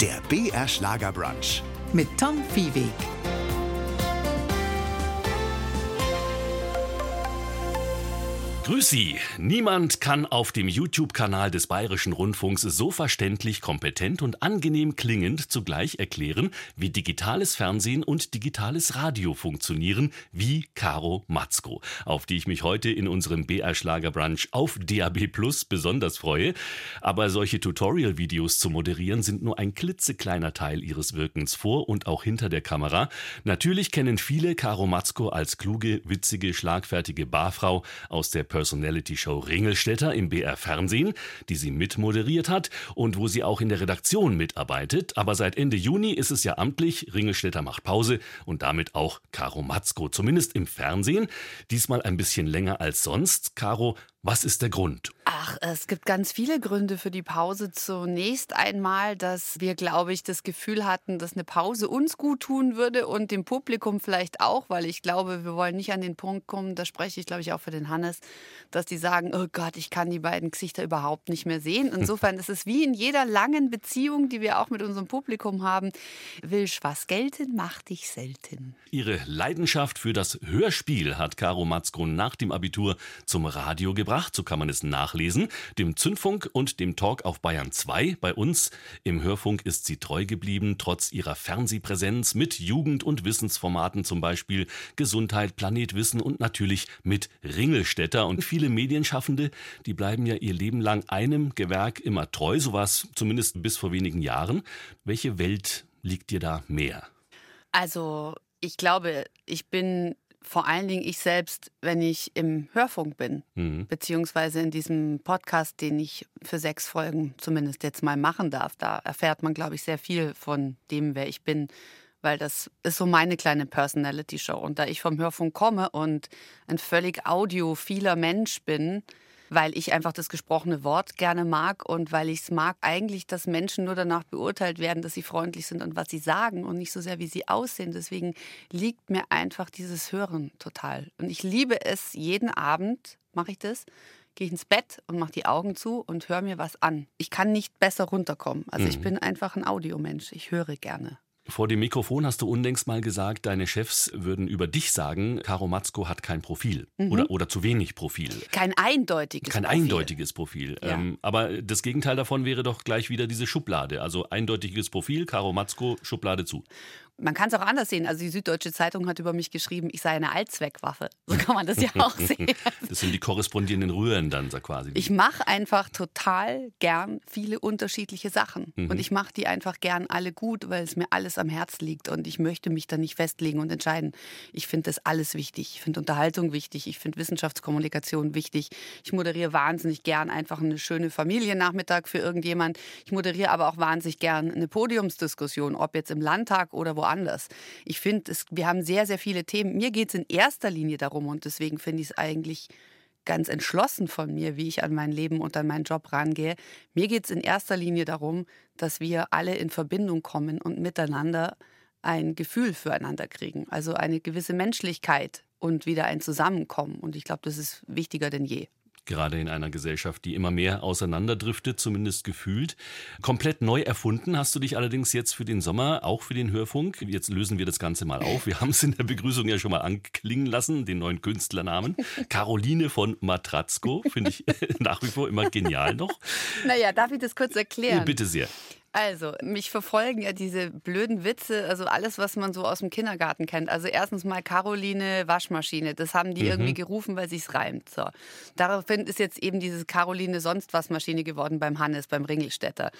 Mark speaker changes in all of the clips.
Speaker 1: Der BR Schlagerbrunch.
Speaker 2: mit Tom Viehweg.
Speaker 3: Grüß Sie. Niemand kann auf dem YouTube-Kanal des Bayerischen Rundfunks so verständlich, kompetent und angenehm klingend zugleich erklären, wie digitales Fernsehen und digitales Radio funktionieren, wie Caro Matzko, auf die ich mich heute in unserem BR Schlagerbrunch auf DAB Plus besonders freue. Aber solche Tutorial-Videos zu moderieren sind nur ein klitzekleiner Teil ihres Wirkens vor und auch hinter der Kamera. Natürlich kennen viele Caro Matzko als kluge, witzige, schlagfertige Barfrau aus der Personality-Show Ringelstädter im BR Fernsehen, die sie mitmoderiert hat und wo sie auch in der Redaktion mitarbeitet. Aber seit Ende Juni ist es ja amtlich, Ringelstädter macht Pause und damit auch Caro Matzko, zumindest im Fernsehen. Diesmal ein bisschen länger als sonst. Caro, was ist der Grund?
Speaker 4: Ach, es gibt ganz viele Gründe für die Pause. Zunächst einmal, dass wir, glaube ich, das Gefühl hatten, dass eine Pause uns gut tun würde und dem Publikum vielleicht auch, weil ich glaube, wir wollen nicht an den Punkt kommen, da spreche ich, glaube ich, auch für den Hannes, dass die sagen, oh Gott, ich kann die beiden Gesichter überhaupt nicht mehr sehen. Insofern ist es wie in jeder langen Beziehung, die wir auch mit unserem Publikum haben, willst was gelten, mach dich selten.
Speaker 3: Ihre Leidenschaft für das Hörspiel hat Caro Matzko nach dem Abitur zum Radio gebracht. So kann man es nachlesen. Dem Zündfunk und dem Talk auf Bayern 2. Bei uns im Hörfunk ist sie treu geblieben, trotz ihrer Fernsehpräsenz mit Jugend- und Wissensformaten, zum Beispiel Gesundheit, Planet Wissen und natürlich mit Ringelstädter. Und viele Medienschaffende, die bleiben ja ihr Leben lang einem Gewerk immer treu. So war es zumindest bis vor wenigen Jahren. Welche Welt liegt dir da mehr?
Speaker 4: Also, ich glaube, ich bin vor allen Dingen ich selbst, wenn ich im Hörfunk bin,
Speaker 3: Mhm.
Speaker 4: beziehungsweise in diesem Podcast, den ich für sechs Folgen zumindest jetzt mal machen darf. Da erfährt man, glaube ich, sehr viel von dem, wer ich bin, weil das ist so meine kleine Personality-Show. Und da ich vom Hörfunk komme und ein völlig audiophiler Mensch bin, weil ich einfach das gesprochene Wort gerne mag und weil ich es mag eigentlich, dass Menschen nur danach beurteilt werden, dass sie freundlich sind und was sie sagen und nicht so sehr, wie sie aussehen. Deswegen liegt mir einfach dieses Hören total. Und ich liebe es, jeden Abend mache ich das, gehe ich ins Bett und mache die Augen zu und höre mir was an. Ich kann nicht besser runterkommen. Also ich bin einfach ein Audiomensch. Ich höre gerne.
Speaker 3: Vor dem Mikrofon hast du unlängst mal gesagt, deine Chefs würden über dich sagen, Caro Matzko hat kein Profil oder, oder zu wenig Profil.
Speaker 4: Kein eindeutiges
Speaker 3: Kein
Speaker 4: Profil.
Speaker 3: eindeutiges Profil.
Speaker 4: Ja.
Speaker 3: Ähm, aber das Gegenteil davon wäre doch gleich wieder diese Schublade. Also eindeutiges Profil, Caro Matzko, Schublade zu.
Speaker 4: Man kann es auch anders sehen. Also die Süddeutsche Zeitung hat über mich geschrieben, ich sei eine Allzweckwaffe. So kann man das ja auch sehen.
Speaker 3: Das sind die korrespondierenden Röhren dann so quasi.
Speaker 4: Ich mache einfach total gern viele unterschiedliche Sachen.
Speaker 3: Mhm.
Speaker 4: Und ich mache die einfach gern alle gut, weil es mir alles am Herz liegt. Und ich möchte mich da nicht festlegen und entscheiden. Ich finde das alles wichtig. Ich finde Unterhaltung wichtig. Ich finde Wissenschaftskommunikation wichtig. Ich moderiere wahnsinnig gern einfach eine schöne Familiennachmittag für irgendjemand. Ich moderiere aber auch wahnsinnig gern eine Podiumsdiskussion, ob jetzt im Landtag oder woanders. Ich finde, wir haben sehr, sehr viele Themen. Mir geht es in erster Linie darum und deswegen finde ich es eigentlich ganz entschlossen von mir, wie ich an mein Leben und an meinen Job rangehe. Mir geht es in erster Linie darum, dass wir alle in Verbindung kommen und miteinander ein Gefühl füreinander kriegen. Also eine gewisse Menschlichkeit und wieder ein Zusammenkommen. Und ich glaube, das ist wichtiger denn je.
Speaker 3: Gerade in einer Gesellschaft, die immer mehr auseinanderdriftet, zumindest gefühlt. Komplett neu erfunden hast du dich allerdings jetzt für den Sommer, auch für den Hörfunk. Jetzt lösen wir das Ganze mal auf. Wir haben es in der Begrüßung ja schon mal anklingen lassen, den neuen Künstlernamen. Caroline von Matratzko, finde ich nach wie vor immer genial noch.
Speaker 4: Naja, darf ich das kurz erklären?
Speaker 3: Bitte sehr.
Speaker 4: Also, mich verfolgen ja diese blöden Witze, also alles, was man so aus dem Kindergarten kennt. Also erstens mal Caroline Waschmaschine, das haben die irgendwie gerufen, weil sich's reimt. So. Daraufhin ist jetzt eben dieses Caroline sonst was Maschine geworden beim Hannes, beim Ringelstädter.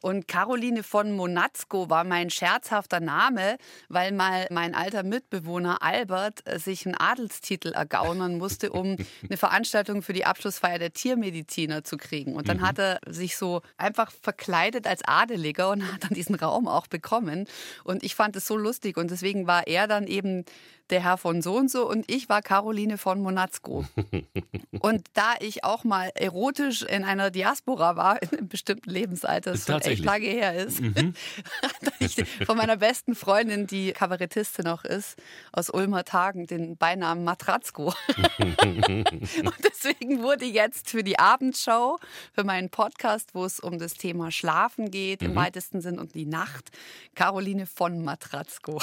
Speaker 4: Und Caroline von Monatzko war mein scherzhafter Name, weil mal mein alter Mitbewohner Albert äh, sich einen Adelstitel ergaunern musste, um eine Veranstaltung für die Abschlussfeier der Tiermediziner zu kriegen. Und dann hat er sich so einfach verkleidet als Adeliger und hat dann diesen Raum auch bekommen. Und ich fand es so lustig und deswegen war er dann eben der Herr von so und so und ich war Caroline von Monatzko. und da ich auch mal erotisch in einer Diaspora war, in einem bestimmten Lebensalter, das schon echt lange her ist, mhm. ich von meiner besten Freundin, die Kabarettistin auch ist, aus Ulmer Tagen, den Beinamen Matratzko. und deswegen wurde jetzt für die Abendshow, für meinen Podcast, wo es um das Thema Schlafen geht, mhm. im weitesten Sinn und die Nacht, Caroline von Matratzko.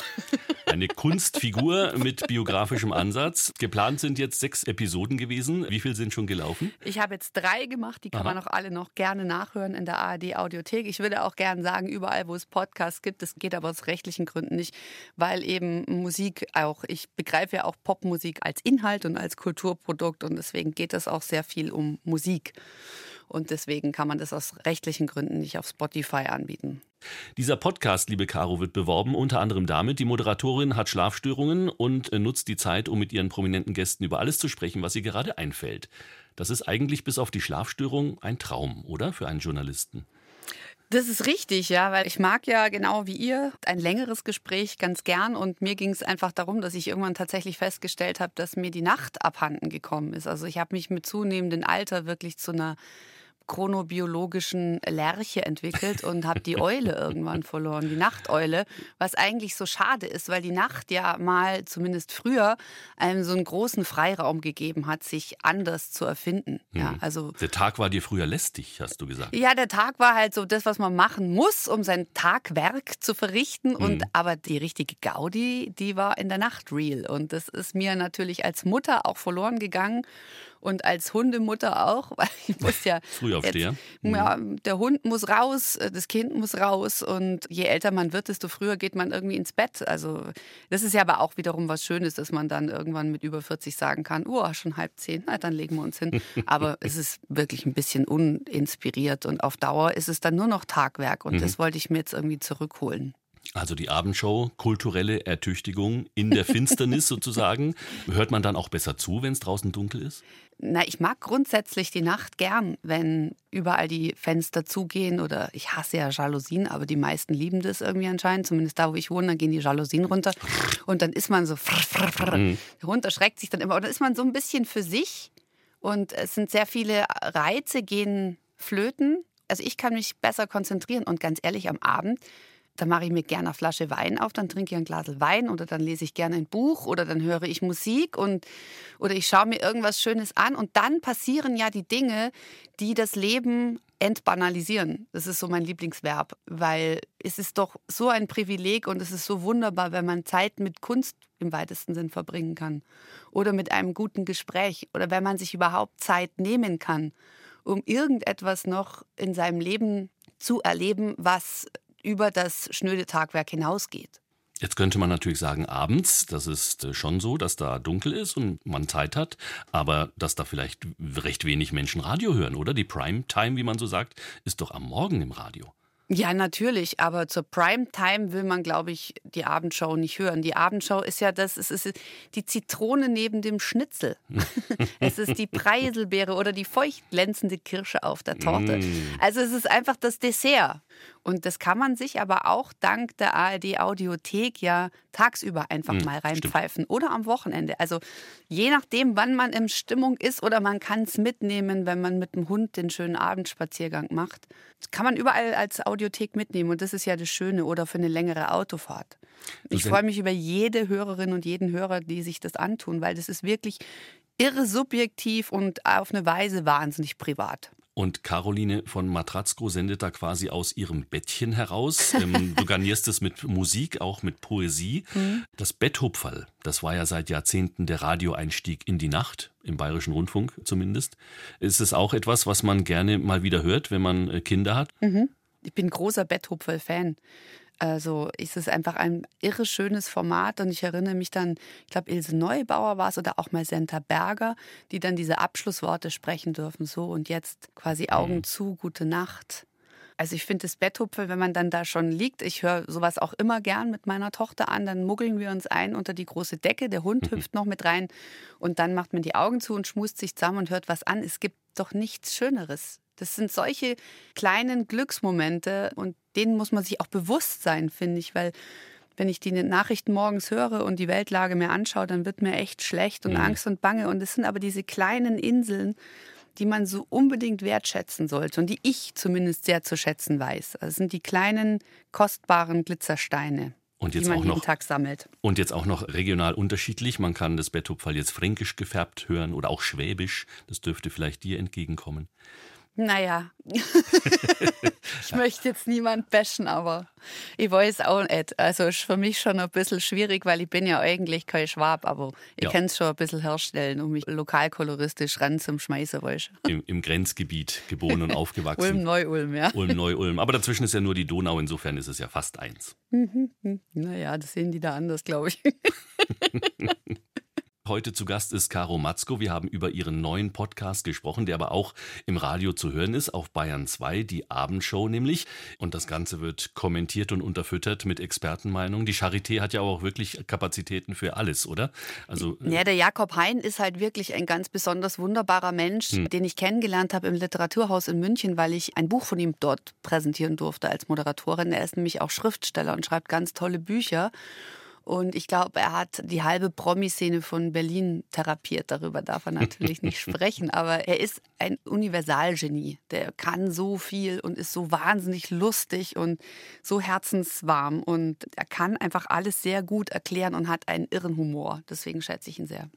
Speaker 3: Eine Kunstfigur mit biografischem Ansatz. Geplant sind jetzt sechs Episoden gewesen. Wie viele sind schon gelaufen?
Speaker 4: Ich habe jetzt drei gemacht. Die kann Aha. man auch alle noch gerne nachhören in der ARD Audiothek. Ich würde auch gerne sagen, überall, wo es Podcasts gibt, das geht aber aus rechtlichen Gründen nicht, weil eben Musik auch, ich begreife ja auch Popmusik als Inhalt und als Kulturprodukt und deswegen geht es auch sehr viel um Musik. Und deswegen kann man das aus rechtlichen Gründen nicht auf Spotify anbieten.
Speaker 3: Dieser Podcast, liebe Caro, wird beworben unter anderem damit, die Moderatorin hat Schlafstörungen und äh, nutzt die Zeit, um mit ihren prominenten Gästen über alles zu sprechen, was ihr gerade einfällt. Das ist eigentlich bis auf die Schlafstörung ein Traum, oder? Für einen Journalisten.
Speaker 4: Das ist richtig, ja, weil ich mag ja genau wie ihr ein längeres Gespräch ganz gern und mir ging es einfach darum, dass ich irgendwann tatsächlich festgestellt habe, dass mir die Nacht abhanden gekommen ist. Also ich habe mich mit zunehmendem Alter wirklich zu einer chronobiologischen Lerche entwickelt und habe die Eule irgendwann verloren, die Nachteule, was eigentlich so schade ist, weil die Nacht ja mal, zumindest früher, einem so einen großen Freiraum gegeben hat, sich anders zu erfinden. Hm. Ja,
Speaker 3: also, der Tag war dir früher lästig, hast du gesagt.
Speaker 4: Ja, der Tag war halt so das, was man machen muss, um sein Tagwerk zu verrichten. Hm. Und aber die richtige Gaudi, die war in der Nacht real. Und das ist mir natürlich als Mutter auch verloren gegangen und als Hundemutter auch, weil ich muss ja.
Speaker 3: Frühaufsteher.
Speaker 4: Jetzt, ja, der Hund muss raus, äh, das Kind muss raus und je älter man wird, desto früher geht man irgendwie ins Bett. Also das ist ja aber auch wiederum was Schönes, dass man dann irgendwann mit über 40 sagen kann, oh, schon halb zehn, na, dann legen wir uns hin. Aber es ist wirklich ein bisschen uninspiriert und auf Dauer ist es dann nur noch Tagwerk und mhm. das wollte ich mir jetzt irgendwie zurückholen.
Speaker 3: Also die Abendshow, kulturelle Ertüchtigung in der Finsternis sozusagen. Hört man dann auch besser zu, wenn es draußen dunkel ist?
Speaker 4: Na, ich mag grundsätzlich die Nacht gern, wenn überall die Fenster zugehen oder ich hasse ja Jalousien, aber die meisten lieben das irgendwie anscheinend. Zumindest da, wo ich wohne, dann gehen die Jalousien runter und dann ist man so mhm. der Hund erschreckt sich dann immer. Oder ist man so ein bisschen für sich und es sind sehr viele Reize gehen flöten. Also ich kann mich besser konzentrieren und ganz ehrlich am Abend dann mache ich mir gerne eine Flasche Wein auf, dann trinke ich ein Glas Wein oder dann lese ich gerne ein Buch oder dann höre ich Musik und oder ich schaue mir irgendwas Schönes an und dann passieren ja die Dinge, die das Leben entbanalisieren. Das ist so mein Lieblingsverb, weil es ist doch so ein Privileg und es ist so wunderbar, wenn man Zeit mit Kunst im weitesten Sinn verbringen kann oder mit einem guten Gespräch oder wenn man sich überhaupt Zeit nehmen kann, um irgendetwas noch in seinem Leben zu erleben, was über das schnöde Tagwerk hinausgeht.
Speaker 3: Jetzt könnte man natürlich sagen, abends, das ist äh, schon so, dass da dunkel ist und man Zeit hat, aber dass da vielleicht recht wenig Menschen Radio hören, oder? Die Primetime, wie man so sagt, ist doch am Morgen im Radio.
Speaker 4: Ja, natürlich, aber zur Primetime will man, glaube ich, die Abendshow nicht hören. Die Abendshow ist ja das, es ist die Zitrone neben dem Schnitzel. es ist die Preiselbeere oder die feucht glänzende Kirsche auf der Torte. Mm. Also es ist einfach das Dessert. Und das kann man sich aber auch dank der ARD Audiothek ja tagsüber einfach mhm, mal reinpfeifen stimmt. oder am Wochenende. Also je nachdem, wann man in Stimmung ist oder man kann es mitnehmen, wenn man mit dem Hund den schönen Abendspaziergang macht. Das kann man überall als Audiothek mitnehmen und das ist ja das Schöne oder für eine längere Autofahrt. Ich freue mich über jede Hörerin und jeden Hörer, die sich das antun, weil das ist wirklich irre subjektiv und auf eine Weise wahnsinnig privat.
Speaker 3: Und Caroline von Matratzko sendet da quasi aus ihrem Bettchen heraus. Ähm, du garnierst es mit Musik, auch mit Poesie. Mhm. Das Betthupferl, das war ja seit Jahrzehnten der Radioeinstieg in die Nacht, im Bayerischen Rundfunk zumindest. Ist es auch etwas, was man gerne mal wieder hört, wenn man äh, Kinder hat?
Speaker 4: Mhm. Ich bin großer Betthupferl-Fan. Also ist es einfach ein irre schönes Format und ich erinnere mich dann, ich glaube Ilse Neubauer war es oder auch mal Senta Berger, die dann diese Abschlussworte sprechen dürfen. So und jetzt quasi Augen mhm. zu, gute Nacht. Also ich finde das Betthupfel, wenn man dann da schon liegt, ich höre sowas auch immer gern mit meiner Tochter an, dann muggeln wir uns ein unter die große Decke, der Hund hüpft noch mit rein und dann macht man die Augen zu und schmust sich zusammen und hört was an. Es gibt doch nichts Schöneres. Das sind solche kleinen Glücksmomente und denen muss man sich auch bewusst sein, finde ich, weil wenn ich die Nachrichten morgens höre und die Weltlage mir anschaue, dann wird mir echt schlecht und mhm. Angst und Bange. Und es sind aber diese kleinen Inseln, die man so unbedingt wertschätzen sollte und die ich zumindest sehr zu schätzen weiß. Das also sind die kleinen, kostbaren Glitzersteine. Und jetzt die man auch noch, jeden Tag sammelt.
Speaker 3: Und jetzt auch noch regional unterschiedlich. Man kann das Betthupferl jetzt fränkisch gefärbt hören oder auch schwäbisch. Das dürfte vielleicht dir entgegenkommen.
Speaker 4: Naja, ich möchte jetzt niemand bashen, aber ich weiß auch nicht. Also ist für mich schon ein bisschen schwierig, weil ich bin ja eigentlich kein Schwab, aber ich ja. kann es schon ein bisschen herstellen, um mich lokalkoloristisch ran zum Schmeißen, weißt
Speaker 3: Im, Im Grenzgebiet geboren und aufgewachsen.
Speaker 4: Ulm-Neu-Ulm, ja.
Speaker 3: Ulm-Neu-Ulm. Aber dazwischen ist ja nur die Donau, insofern ist es ja fast eins.
Speaker 4: Naja, das sehen die da anders, glaube ich.
Speaker 3: Heute zu Gast ist Caro Matzko. Wir haben über ihren neuen Podcast gesprochen, der aber auch im Radio zu hören ist, auf Bayern 2, die Abendshow nämlich. Und das Ganze wird kommentiert und unterfüttert mit Expertenmeinungen. Die Charité hat ja auch wirklich Kapazitäten für alles, oder?
Speaker 4: Also, ja, der Jakob Hein ist halt wirklich ein ganz besonders wunderbarer Mensch, hm. den ich kennengelernt habe im Literaturhaus in München, weil ich ein Buch von ihm dort präsentieren durfte als Moderatorin. Er ist nämlich auch Schriftsteller und schreibt ganz tolle Bücher. Und ich glaube, er hat die halbe Promi-Szene von Berlin therapiert. Darüber darf er natürlich nicht sprechen. Aber er ist ein Universalgenie. Der kann so viel und ist so wahnsinnig lustig und so herzenswarm. Und er kann einfach alles sehr gut erklären und hat einen irren Humor. Deswegen schätze ich ihn sehr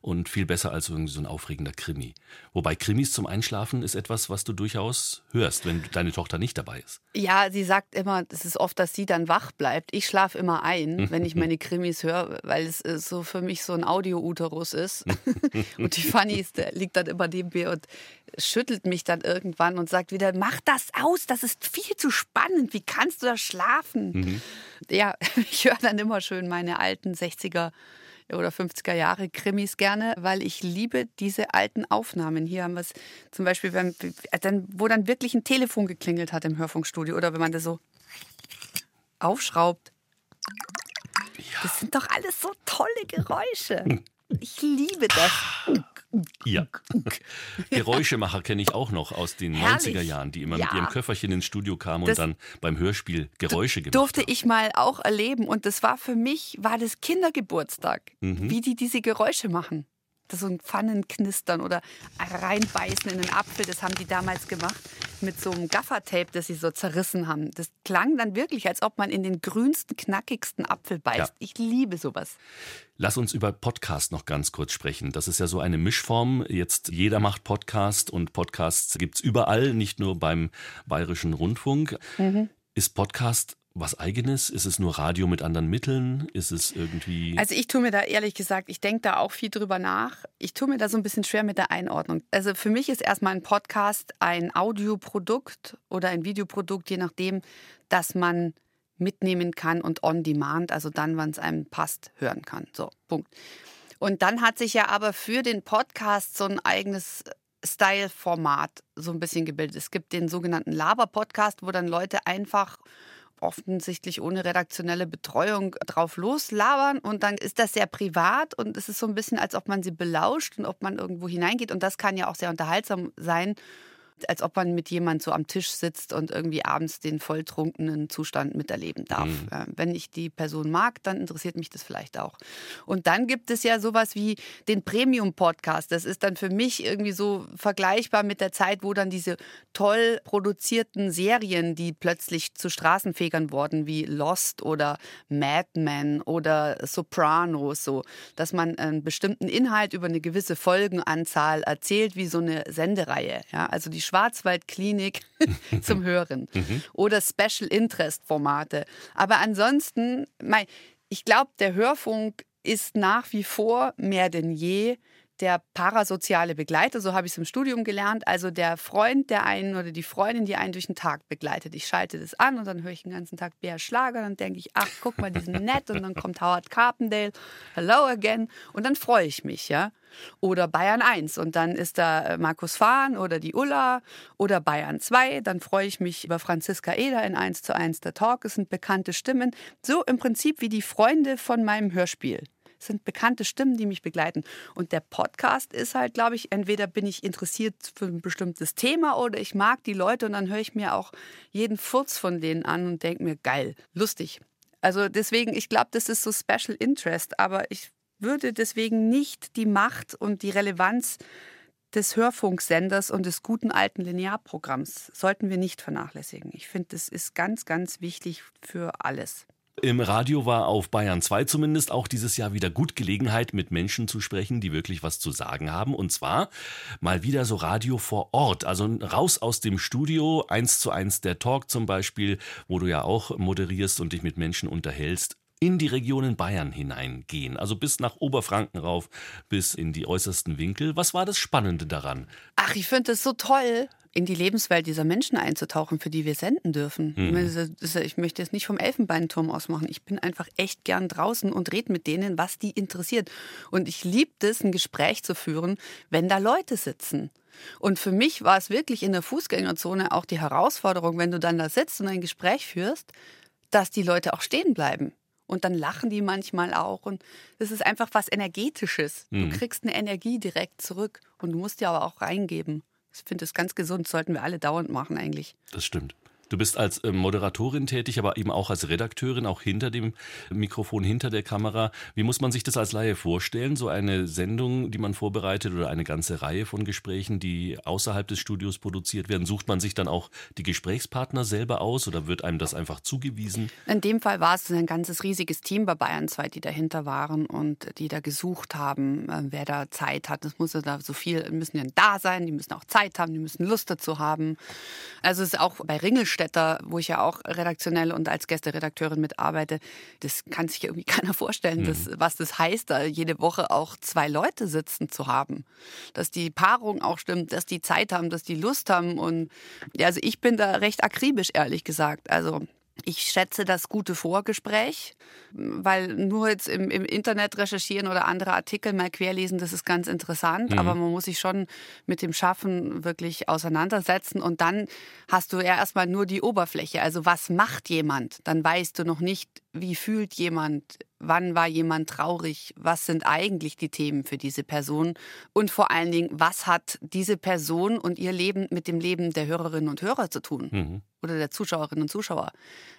Speaker 3: und viel besser als irgendwie so ein aufregender Krimi. Wobei Krimis zum Einschlafen ist etwas, was du durchaus hörst, wenn deine Tochter nicht dabei ist.
Speaker 4: Ja, sie sagt immer, es ist oft, dass sie dann wach bleibt. Ich schlafe immer ein, wenn ich meine Krimis höre, weil es äh, so für mich so ein Audio-Uterus ist. und die Fanny ist, liegt dann immer neben mir und schüttelt mich dann irgendwann und sagt wieder, mach das aus, das ist viel zu spannend, wie kannst du da schlafen? Mhm. Ja, ich höre dann immer schön meine alten 60er oder 50er Jahre Krimis gerne, weil ich liebe diese alten Aufnahmen. Hier haben wir es zum Beispiel, dann, wo dann wirklich ein Telefon geklingelt hat im Hörfunkstudio oder wenn man das so aufschraubt. Ja. Das sind doch alles so tolle Geräusche. Ich liebe das.
Speaker 3: Ja. Geräuschemacher kenne ich auch noch aus den Herrlich. 90er Jahren, die immer ja. mit ihrem Köfferchen ins Studio kamen das und dann beim Hörspiel Geräusche gemacht
Speaker 4: Durfte haben. ich mal auch erleben und das war für mich, war das Kindergeburtstag, mhm. wie die diese Geräusche machen so ein Pfannenknistern oder reinbeißen in den Apfel. Das haben die damals gemacht mit so einem Gaffertape, das sie so zerrissen haben. Das klang dann wirklich, als ob man in den grünsten, knackigsten Apfel beißt. Ja. Ich liebe sowas.
Speaker 3: Lass uns über Podcast noch ganz kurz sprechen. Das ist ja so eine Mischform. Jetzt jeder macht Podcast und Podcasts gibt es überall, nicht nur beim Bayerischen Rundfunk. Mhm. Ist Podcast was eigenes? Ist es nur Radio mit anderen Mitteln? Ist es irgendwie.
Speaker 4: Also ich tue mir da ehrlich gesagt, ich denke da auch viel drüber nach. Ich tue mir da so ein bisschen schwer mit der Einordnung. Also für mich ist erstmal ein Podcast ein Audioprodukt oder ein Videoprodukt, je nachdem, dass man mitnehmen kann und on demand, also dann, wann es einem passt, hören kann. So, Punkt. Und dann hat sich ja aber für den Podcast so ein eigenes Style-Format so ein bisschen gebildet. Es gibt den sogenannten Laber-Podcast, wo dann Leute einfach offensichtlich ohne redaktionelle Betreuung drauf loslabern. Und dann ist das sehr privat und es ist so ein bisschen, als ob man sie belauscht und ob man irgendwo hineingeht. Und das kann ja auch sehr unterhaltsam sein als ob man mit jemand so am Tisch sitzt und irgendwie abends den volltrunkenen Zustand miterleben darf. Mhm. Wenn ich die Person mag, dann interessiert mich das vielleicht auch. Und dann gibt es ja sowas wie den Premium-Podcast. Das ist dann für mich irgendwie so vergleichbar mit der Zeit, wo dann diese toll produzierten Serien, die plötzlich zu Straßenfegern wurden, wie Lost oder Mad Men oder Sopranos, so, dass man einen bestimmten Inhalt über eine gewisse Folgenanzahl erzählt, wie so eine Sendereihe. Ja, also die Schwarzwaldklinik zum Hören mhm. oder Special Interest Formate. Aber ansonsten, ich glaube, der Hörfunk ist nach wie vor mehr denn je der parasoziale Begleiter, so habe ich es im Studium gelernt, also der Freund der einen oder die Freundin, die einen durch den Tag begleitet. Ich schalte das an und dann höre ich den ganzen Tag Bär Schlager, dann denke ich, ach, guck mal, die sind nett und dann kommt Howard Carpendale, hello again und dann freue ich mich, ja. Oder Bayern 1 und dann ist da äh, Markus Fahn oder die Ulla oder Bayern 2, dann freue ich mich über Franziska Eder in 1 zu 1 der Talk, es sind bekannte Stimmen, so im Prinzip wie die Freunde von meinem Hörspiel. Sind bekannte Stimmen, die mich begleiten. Und der Podcast ist halt, glaube ich, entweder bin ich interessiert für ein bestimmtes Thema oder ich mag die Leute und dann höre ich mir auch jeden Furz von denen an und denke mir, geil, lustig. Also deswegen, ich glaube, das ist so Special Interest, aber ich würde deswegen nicht die Macht und die Relevanz des Hörfunksenders und des guten alten Linearprogramms sollten wir nicht vernachlässigen. Ich finde, das ist ganz, ganz wichtig für alles.
Speaker 3: Im Radio war auf Bayern 2 zumindest auch dieses Jahr wieder gut Gelegenheit, mit Menschen zu sprechen, die wirklich was zu sagen haben. Und zwar mal wieder so Radio vor Ort. Also raus aus dem Studio, eins zu eins der Talk zum Beispiel, wo du ja auch moderierst und dich mit Menschen unterhältst in die Regionen Bayern hineingehen, also bis nach Oberfranken rauf, bis in die äußersten Winkel. Was war das Spannende daran?
Speaker 4: Ach, ich finde es so toll, in die Lebenswelt dieser Menschen einzutauchen, für die wir senden dürfen. Mhm. Ich möchte es nicht vom Elfenbeinturm aus machen. Ich bin einfach echt gern draußen und rede mit denen, was die interessiert. Und ich liebe es, ein Gespräch zu führen, wenn da Leute sitzen. Und für mich war es wirklich in der Fußgängerzone auch die Herausforderung, wenn du dann da sitzt und ein Gespräch führst, dass die Leute auch stehen bleiben. Und dann lachen die manchmal auch. Und das ist einfach was Energetisches. Mhm. Du kriegst eine Energie direkt zurück. Und du musst dir aber auch reingeben. Ich finde das ganz gesund, sollten wir alle dauernd machen eigentlich.
Speaker 3: Das stimmt. Du bist als ähm, Moderatorin tätig, aber eben auch als Redakteurin, auch hinter dem Mikrofon, hinter der Kamera. Wie muss man sich das als Laie vorstellen? So eine Sendung, die man vorbereitet oder eine ganze Reihe von Gesprächen, die außerhalb des Studios produziert werden, sucht man sich dann auch die Gesprächspartner selber aus oder wird einem das einfach zugewiesen?
Speaker 4: In dem Fall war es ein ganzes riesiges Team bei Bayern 2, die dahinter waren und die da gesucht haben, äh, wer da Zeit hat. Es muss ja da so viel, müssen ja da sein, die müssen auch Zeit haben, die müssen Lust dazu haben. Also es ist auch bei Ringelstedt Newsletter, wo ich ja auch redaktionell und als Gästeredakteurin mitarbeite, das kann sich irgendwie keiner vorstellen, mhm. dass, was das heißt, da jede Woche auch zwei Leute sitzen zu haben. Dass die Paarung auch stimmt, dass die Zeit haben, dass die Lust haben. Und ja, also ich bin da recht akribisch, ehrlich gesagt. Also ich schätze das gute Vorgespräch, weil nur jetzt im, im, Internet recherchieren oder andere Artikel mal querlesen, das ist ganz interessant, mhm. aber man muss sich schon mit dem Schaffen wirklich auseinandersetzen und dann hast du ja erstmal nur die Oberfläche. Also was macht jemand? Dann weißt du noch nicht, wie fühlt jemand, wann war jemand traurig, was sind eigentlich die Themen für diese Person und vor allen Dingen, was hat diese Person und ihr Leben mit dem Leben der Hörerinnen und Hörer zu tun mhm. Oder der Zuschauerinnen und Zuschauer.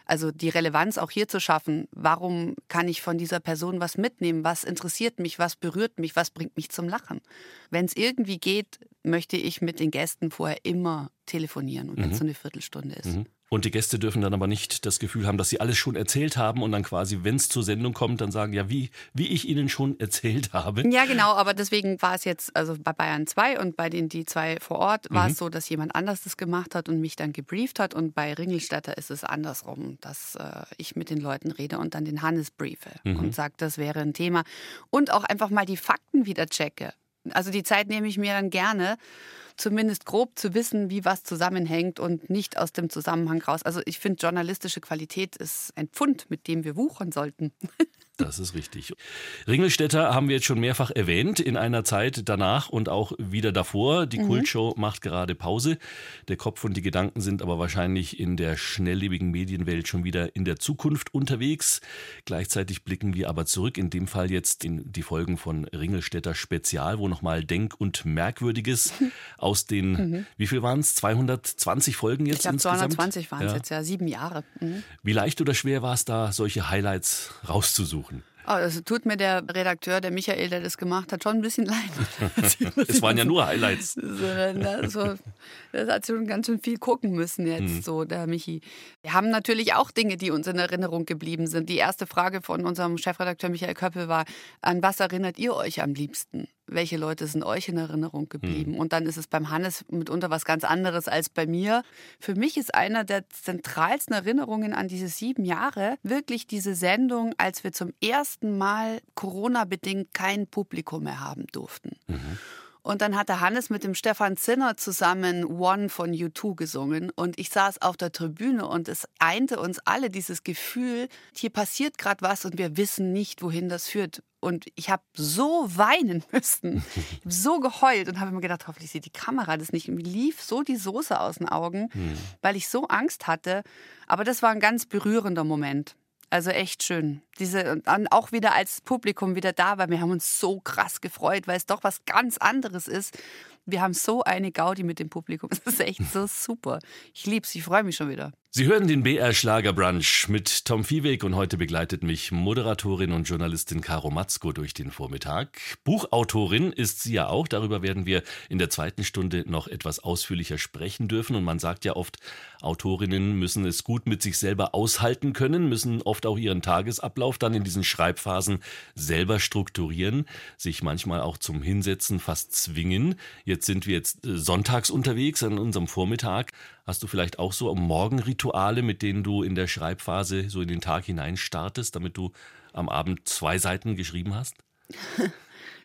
Speaker 4: Also die Relevanz auch hier zu schaffen, warum kann ich von dieser Person was mitnehmen, was interessiert mich, was berührt mich, was bringt mich zum Lachen. Wenn es irgendwie geht, möchte ich mit den Gästen vorher immer telefonieren und wenn es mhm. so eine Viertelstunde ist. Mhm.
Speaker 3: Und die Gäste dürfen dann aber nicht das Gefühl haben, dass sie alles schon erzählt haben und dann quasi, wenn es zur Sendung kommt, dann sagen, ja, wie, wie ich Ihnen schon erzählt habe.
Speaker 4: Ja, genau, aber deswegen war es jetzt, also bei Bayern 2 und bei den die zwei vor Ort, war mhm. es so, dass jemand anders das gemacht hat und mich dann gebrieft hat. Und bei Ringelstädter ist es andersrum, dass äh, ich mit den Leuten rede und dann den Hannes briefe mhm. und sage, das wäre ein Thema. Und auch einfach mal die Fakten wieder checke. Also die Zeit nehme ich mir dann gerne zumindest grob zu wissen, wie was zusammenhängt und nicht aus dem Zusammenhang raus. Also ich finde, journalistische Qualität ist ein Pfund, mit dem wir wuchern sollten.
Speaker 3: Das ist richtig. Ringelstädter haben wir jetzt schon mehrfach erwähnt, in einer Zeit danach und auch wieder davor. Die mhm. Kultshow macht gerade Pause. Der Kopf und die Gedanken sind aber wahrscheinlich in der schnelllebigen Medienwelt schon wieder in der Zukunft unterwegs. Gleichzeitig blicken wir aber zurück, in dem Fall jetzt in die Folgen von Ringelstädter Spezial, wo nochmal Denk- und Merkwürdiges aus den, mhm. wie viel waren es? 220 Folgen jetzt ich glaub, insgesamt?
Speaker 4: 220 waren es ja. jetzt, ja, sieben Jahre. Mhm.
Speaker 3: Wie leicht oder schwer war es da, solche Highlights rauszusuchen?
Speaker 4: Oh, also tut mir der Redakteur, der Michael, der das gemacht hat, schon ein bisschen leid.
Speaker 3: es waren ja nur Highlights.
Speaker 4: So, also, das hat schon ganz schön viel gucken müssen jetzt, mhm. so der Michi. Wir haben natürlich auch Dinge, die uns in Erinnerung geblieben sind. Die erste Frage von unserem Chefredakteur Michael Köppel war, an was erinnert ihr euch am liebsten? welche Leute sind euch in Erinnerung geblieben? Hm. Und dann ist es beim Hannes mitunter was ganz anderes als bei mir. Für mich ist einer der zentralsten Erinnerungen an diese sieben Jahre wirklich diese Sendung, als wir zum ersten Mal Corona-bedingt kein Publikum mehr haben durften. Mhm. Und dann hat der Hannes mit dem Stefan Zinner zusammen One von U2 gesungen. Und ich saß auf der Tribüne und es einte uns alle dieses Gefühl, hier passiert gerade was und wir wissen nicht, wohin das führt. Und ich habe so weinen müssen, so geheult und habe mir gedacht, hoffentlich sieht die Kamera das nicht. Mir lief so die Soße aus den Augen, hm. weil ich so Angst hatte. Aber das war ein ganz berührender Moment. Also echt schön. Diese, dann auch wieder als Publikum wieder da, weil wir haben uns so krass gefreut, weil es doch was ganz anderes ist. Wir haben so eine Gaudi mit dem Publikum. Es ist echt so super. Ich liebe es, ich freue mich schon wieder.
Speaker 3: Sie hören den BR Schlager Brunch mit Tom Viehweg und heute begleitet mich Moderatorin und Journalistin Caro Matzko durch den Vormittag. Buchautorin ist sie ja auch, darüber werden wir in der zweiten Stunde noch etwas ausführlicher sprechen dürfen und man sagt ja oft, Autorinnen müssen es gut mit sich selber aushalten können, müssen oft auch ihren Tagesablauf dann in diesen Schreibphasen selber strukturieren, sich manchmal auch zum Hinsetzen fast zwingen. Jetzt sind wir jetzt äh, sonntags unterwegs an unserem Vormittag. Hast du vielleicht auch so Morgenrituale, mit denen du in der Schreibphase so in den Tag hinein startest, damit du am Abend zwei Seiten geschrieben hast?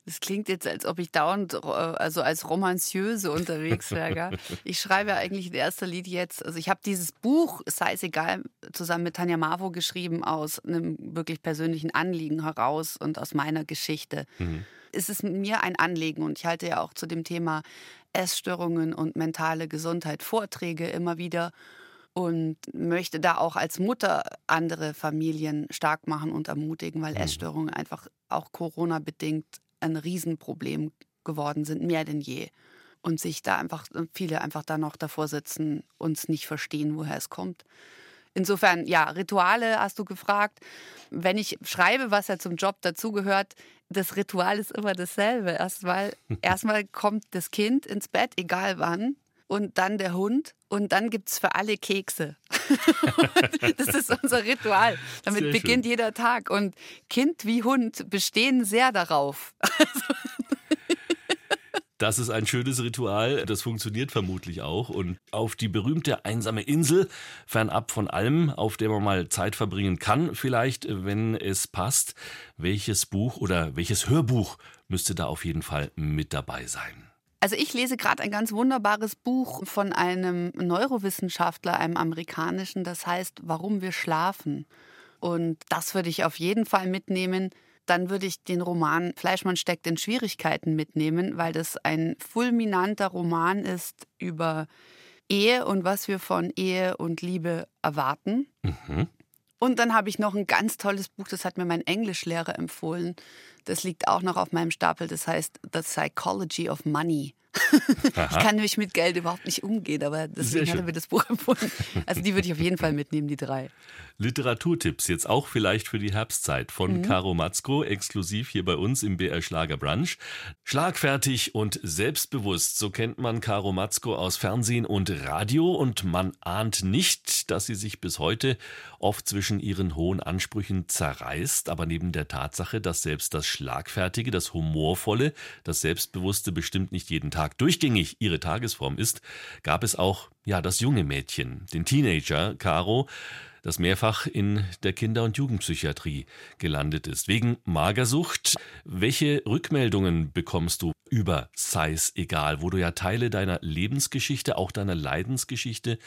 Speaker 4: Das klingt jetzt, als ob ich dauernd äh, also als Romanziöse unterwegs wäre. Ich schreibe eigentlich in erster Linie jetzt, also ich habe dieses Buch, sei es egal, zusammen mit Tanja Marvo geschrieben aus einem wirklich persönlichen Anliegen heraus und aus meiner Geschichte. Mhm. Es ist mir ein Anliegen und ich halte ja auch zu dem Thema Essstörungen und mentale Gesundheit Vorträge immer wieder und möchte da auch als Mutter andere Familien stark machen und ermutigen, weil mhm. Essstörungen einfach auch Corona-bedingt ein Riesenproblem geworden sind, mehr denn je. Und sich da einfach, viele einfach da noch davor sitzen, uns nicht verstehen, woher es kommt. Insofern, ja, Rituale hast du gefragt. Wenn ich schreibe, was ja zum Job dazugehört, das Ritual ist immer dasselbe. Erstmal, erstmal kommt das Kind ins Bett, egal wann, und dann der Hund und dann gibt es für alle Kekse. das ist unser Ritual. Damit beginnt jeder Tag. Und Kind wie Hund bestehen sehr darauf.
Speaker 3: Das ist ein schönes Ritual, das funktioniert vermutlich auch. Und auf die berühmte einsame Insel, fernab von allem, auf der man mal Zeit verbringen kann, vielleicht, wenn es passt. Welches Buch oder welches Hörbuch müsste da auf jeden Fall mit dabei sein?
Speaker 4: Also ich lese gerade ein ganz wunderbares Buch von einem Neurowissenschaftler, einem amerikanischen, das heißt Warum wir schlafen. Und das würde ich auf jeden Fall mitnehmen dann würde ich den Roman Fleischmann steckt in Schwierigkeiten mitnehmen, weil das ein fulminanter Roman ist über Ehe und was wir von Ehe und Liebe erwarten. Mhm. Und dann habe ich noch ein ganz tolles Buch, das hat mir mein Englischlehrer empfohlen. Das liegt auch noch auf meinem Stapel, das heißt The Psychology of Money ich kann nämlich mit Geld überhaupt nicht umgehen, aber deswegen hat er mir das Buch empfohlen. Also die würde ich auf jeden Fall mitnehmen, die drei.
Speaker 3: Literaturtipps jetzt auch vielleicht für die Herbstzeit von mhm. Caro Matzko, exklusiv hier bei uns im BR Schlager Brunch. Schlagfertig und selbstbewusst, so kennt man Caro Matzko aus Fernsehen und Radio und man ahnt nicht, dass sie sich bis heute oft zwischen ihren hohen Ansprüchen zerreißt, aber neben der Tatsache, dass selbst das Schlagfertige, das Humorvolle, das Selbstbewusste bestimmt nicht jeden Tag durchgängig ihre Tagesform ist, gab es auch ja das junge Mädchen, den Teenager Caro, das mehrfach in der Kinder- und Jugendpsychiatrie gelandet ist. Wegen Magersucht. Welche Rückmeldungen bekommst du über Size egal, wo du ja Teile deiner Lebensgeschichte, auch deiner Leidensgeschichte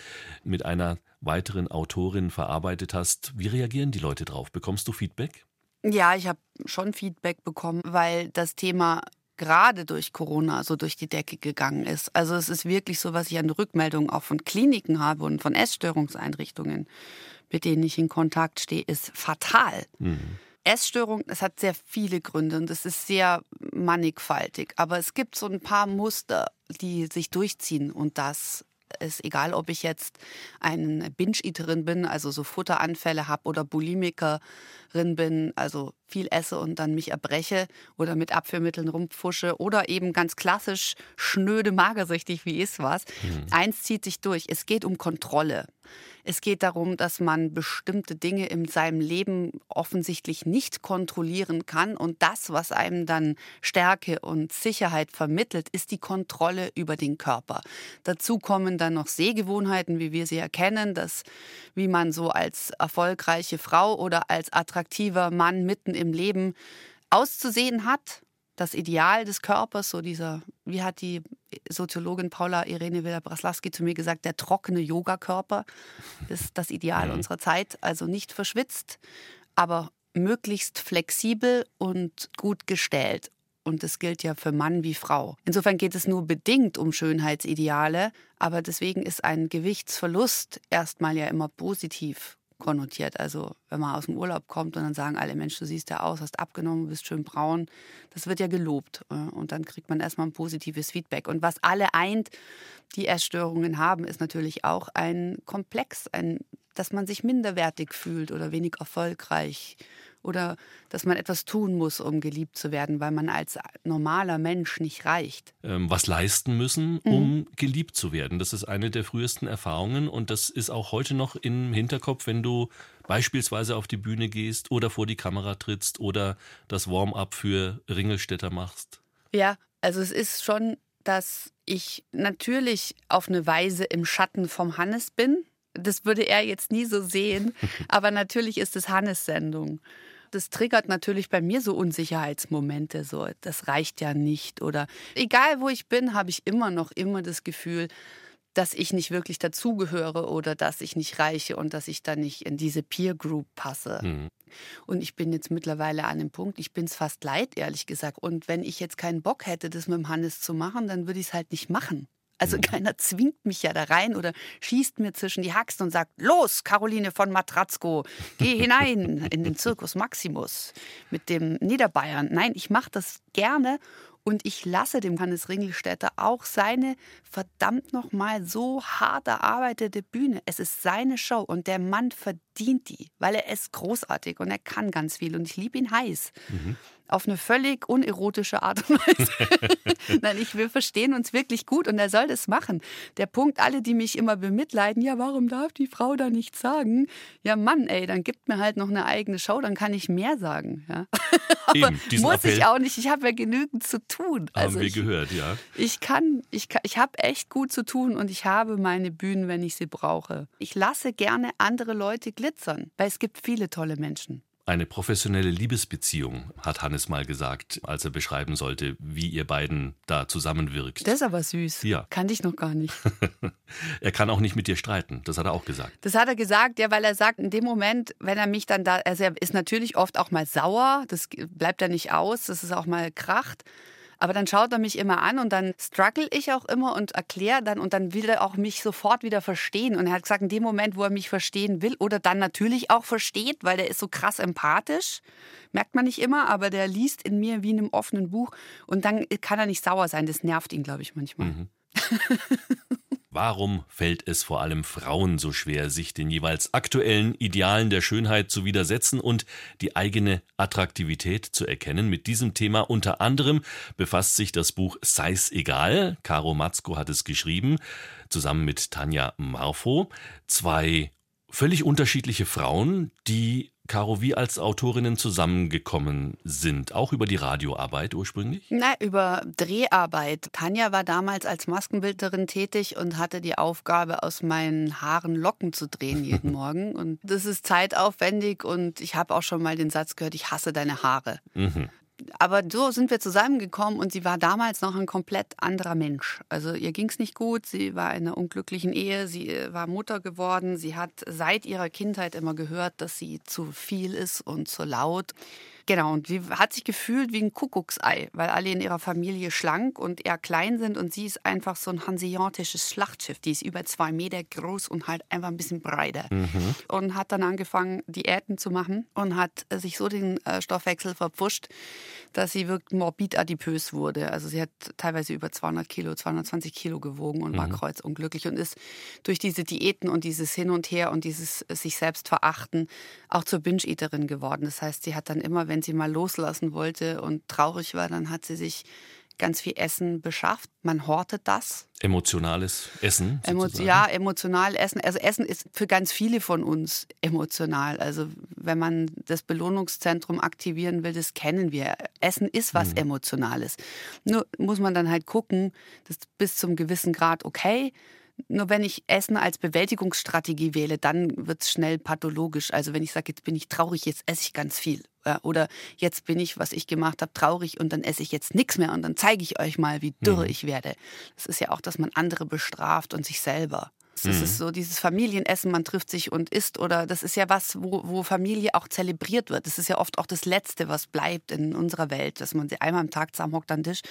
Speaker 3: mit einer weiteren Autorin verarbeitet hast? Wie reagieren die Leute drauf? Bekommst du Feedback?
Speaker 4: Ja, ich habe schon Feedback bekommen, weil das Thema gerade durch Corona so durch die Decke gegangen ist. Also es ist wirklich so, was ich an Rückmeldungen auch von Kliniken habe und von Essstörungseinrichtungen mit denen ich in Kontakt stehe, ist fatal. Mhm. Essstörung, es hat sehr viele Gründe und es ist sehr mannigfaltig. Aber es gibt so ein paar Muster, die sich durchziehen und das ist egal, ob ich jetzt eine Binge-Eaterin bin, also so Futteranfälle habe oder Bulimikerin bin, also viel esse und dann mich erbreche oder mit Abführmitteln rumpfusche oder eben ganz klassisch schnöde magersüchtig wie ist was. Mhm. Eins zieht sich durch. Es geht um Kontrolle. Es geht darum, dass man bestimmte Dinge in seinem Leben offensichtlich nicht kontrollieren kann. Und das, was einem dann Stärke und Sicherheit vermittelt, ist die Kontrolle über den Körper. Dazu kommen dann noch Sehgewohnheiten, wie wir sie erkennen, dass wie man so als erfolgreiche Frau oder als attraktiver Mann mitten im Leben auszusehen hat das Ideal des Körpers, so dieser, wie hat die Soziologin Paula Irene Willer-Braslaski zu mir gesagt, der trockene Yogakörper ist das Ideal mhm. unserer Zeit. Also nicht verschwitzt, aber möglichst flexibel und gut gestellt. Und das gilt ja für Mann wie Frau. Insofern geht es nur bedingt um Schönheitsideale, aber deswegen ist ein Gewichtsverlust erstmal ja immer positiv konnotiert. Also wenn man aus dem Urlaub kommt und dann sagen alle, Mensch, du siehst ja aus, hast abgenommen, bist schön braun. Das wird ja gelobt. Äh, und dann kriegt man erstmal ein positives Feedback. Und was alle eint, die Essstörungen haben, ist natürlich auch ein Komplex, ein dass man sich minderwertig fühlt oder wenig erfolgreich oder dass man etwas tun muss, um geliebt zu werden, weil man als normaler Mensch nicht reicht.
Speaker 3: Ähm, was leisten müssen, mhm. um mhm. geliebt zu werden. Das ist eine der frühesten Erfahrungen und das ist auch heute noch im Hinterkopf, wenn du beispielsweise auf die Bühne gehst oder vor die Kamera trittst oder das Warm-up für Ringelstädter machst.
Speaker 4: Ja, also es ist schon, dass ich natürlich auf eine Weise im Schatten vom Hannes bin. Das würde er jetzt nie so sehen, aber natürlich ist es Hannes Sendung das triggert natürlich bei mir so Unsicherheitsmomente, so das reicht ja nicht oder egal wo ich bin, habe ich immer noch immer das Gefühl, dass ich nicht wirklich dazugehöre oder dass ich nicht reiche und dass ich da nicht in diese Peer Group passe. Mhm. Und ich bin jetzt mittlerweile an dem Punkt, ich bin es fast leid, ehrlich gesagt. Und wenn ich jetzt keinen Bock hätte, das mit dem Hannes zu machen, dann würde ich es halt nicht machen. Also mhm. keiner zwingt mich ja da rein oder schießt mir zwischen die Haxen und sagt, los, Caroline von Matratzko, geh hinein in den Zirkus Maximus mit dem Niederbayern. Nein, ich mache das gerne und ich lasse dem Hannes Ringelstädter auch seine verdammt nochmal so hart erarbeitete Bühne. Es ist seine Show und der Mann verdient die, weil er ist großartig und er kann ganz viel und ich liebe ihn heiß. Mhm auf eine völlig unerotische Art und Weise. Nein, ich will verstehen uns wirklich gut und er soll das machen. Der Punkt, alle, die mich immer bemitleiden, ja, warum darf die Frau da nichts sagen? Ja, Mann, ey, dann gibt mir halt noch eine eigene Show, dann kann ich mehr sagen. Ja. Aber Eben, muss Appell ich auch nicht, ich habe ja genügend zu tun.
Speaker 3: Haben also wir ich, gehört, ja.
Speaker 4: Ich kann, ich, kann, ich habe echt gut zu tun und ich habe meine Bühnen, wenn ich sie brauche. Ich lasse gerne andere Leute glitzern, weil es gibt viele tolle Menschen.
Speaker 3: Eine professionelle Liebesbeziehung, hat Hannes mal gesagt, als er beschreiben sollte, wie ihr beiden da zusammenwirkt.
Speaker 4: Das ist aber süß.
Speaker 3: Ja.
Speaker 4: Kannte ich noch gar nicht.
Speaker 3: er kann auch nicht mit dir streiten. Das hat er auch gesagt.
Speaker 4: Das hat er gesagt, ja, weil er sagt, in dem Moment, wenn er mich dann da, also er ist natürlich oft auch mal sauer, das bleibt er nicht aus, das ist auch mal kracht. Aber dann schaut er mich immer an und dann struggle ich auch immer und erkläre dann und dann will er auch mich sofort wieder verstehen. Und er hat gesagt, in dem Moment, wo er mich verstehen will oder dann natürlich auch versteht, weil der ist so krass empathisch, merkt man nicht immer, aber der liest in mir wie in einem offenen Buch und dann kann er nicht sauer sein. Das nervt ihn, glaube ich, manchmal. Mhm.
Speaker 3: Warum fällt es vor allem Frauen so schwer, sich den jeweils aktuellen Idealen der Schönheit zu widersetzen und die eigene Attraktivität zu erkennen? Mit diesem Thema unter anderem befasst sich das Buch Sei's egal. Caro Matzko hat es geschrieben, zusammen mit Tanja Marfo. Zwei völlig unterschiedliche Frauen, die Caro, wie als Autorinnen zusammengekommen sind, auch über die Radioarbeit ursprünglich?
Speaker 4: Nein, über Dreharbeit. Tanja war damals als Maskenbildnerin tätig und hatte die Aufgabe, aus meinen Haaren Locken zu drehen jeden Morgen. Und das ist zeitaufwendig und ich habe auch schon mal den Satz gehört, ich hasse deine Haare. Mhm aber so sind wir zusammengekommen und sie war damals noch ein komplett anderer Mensch. Also ihr ging es nicht gut, sie war in einer unglücklichen Ehe, sie äh, war Mutter geworden, sie hat seit ihrer Kindheit immer gehört, dass sie zu viel ist und zu laut. Genau, und sie hat sich gefühlt wie ein Kuckucksei, weil alle in ihrer Familie schlank und eher klein sind und sie ist einfach so ein hanseatisches Schlachtschiff. Die ist über zwei Meter groß und halt einfach ein bisschen breiter. Mhm. Und hat dann angefangen, Diäten zu machen und hat sich so den äh, Stoffwechsel verpfuscht, dass sie wirklich morbid adipös wurde. Also sie hat teilweise über 200 Kilo, 220 Kilo gewogen und mhm. war kreuzunglücklich und ist durch diese Diäten und dieses Hin und Her und dieses sich selbst verachten auch zur Binge-Eaterin geworden. Das heißt, sie hat dann immer, wenn sie mal loslassen wollte und traurig war, dann hat sie sich ganz viel Essen beschafft. Man hortet das.
Speaker 3: Emotionales Essen?
Speaker 4: Emo ja, emotional Essen. Also Essen ist für ganz viele von uns emotional. Also wenn man das Belohnungszentrum aktivieren will, das kennen wir. Essen ist was mhm. Emotionales. Nur muss man dann halt gucken, das bis zum gewissen Grad okay nur wenn ich Essen als Bewältigungsstrategie wähle, dann wird es schnell pathologisch. Also wenn ich sage, jetzt bin ich traurig, jetzt esse ich ganz viel. Oder jetzt bin ich, was ich gemacht habe, traurig und dann esse ich jetzt nichts mehr und dann zeige ich euch mal, wie dürr mhm. ich werde. Das ist ja auch, dass man andere bestraft und sich selber. Das mhm. ist so dieses Familienessen, man trifft sich und isst oder das ist ja was, wo, wo Familie auch zelebriert wird. Das ist ja oft auch das Letzte, was bleibt in unserer Welt, dass man sie einmal am Tag zusammenhockt an den Tisch.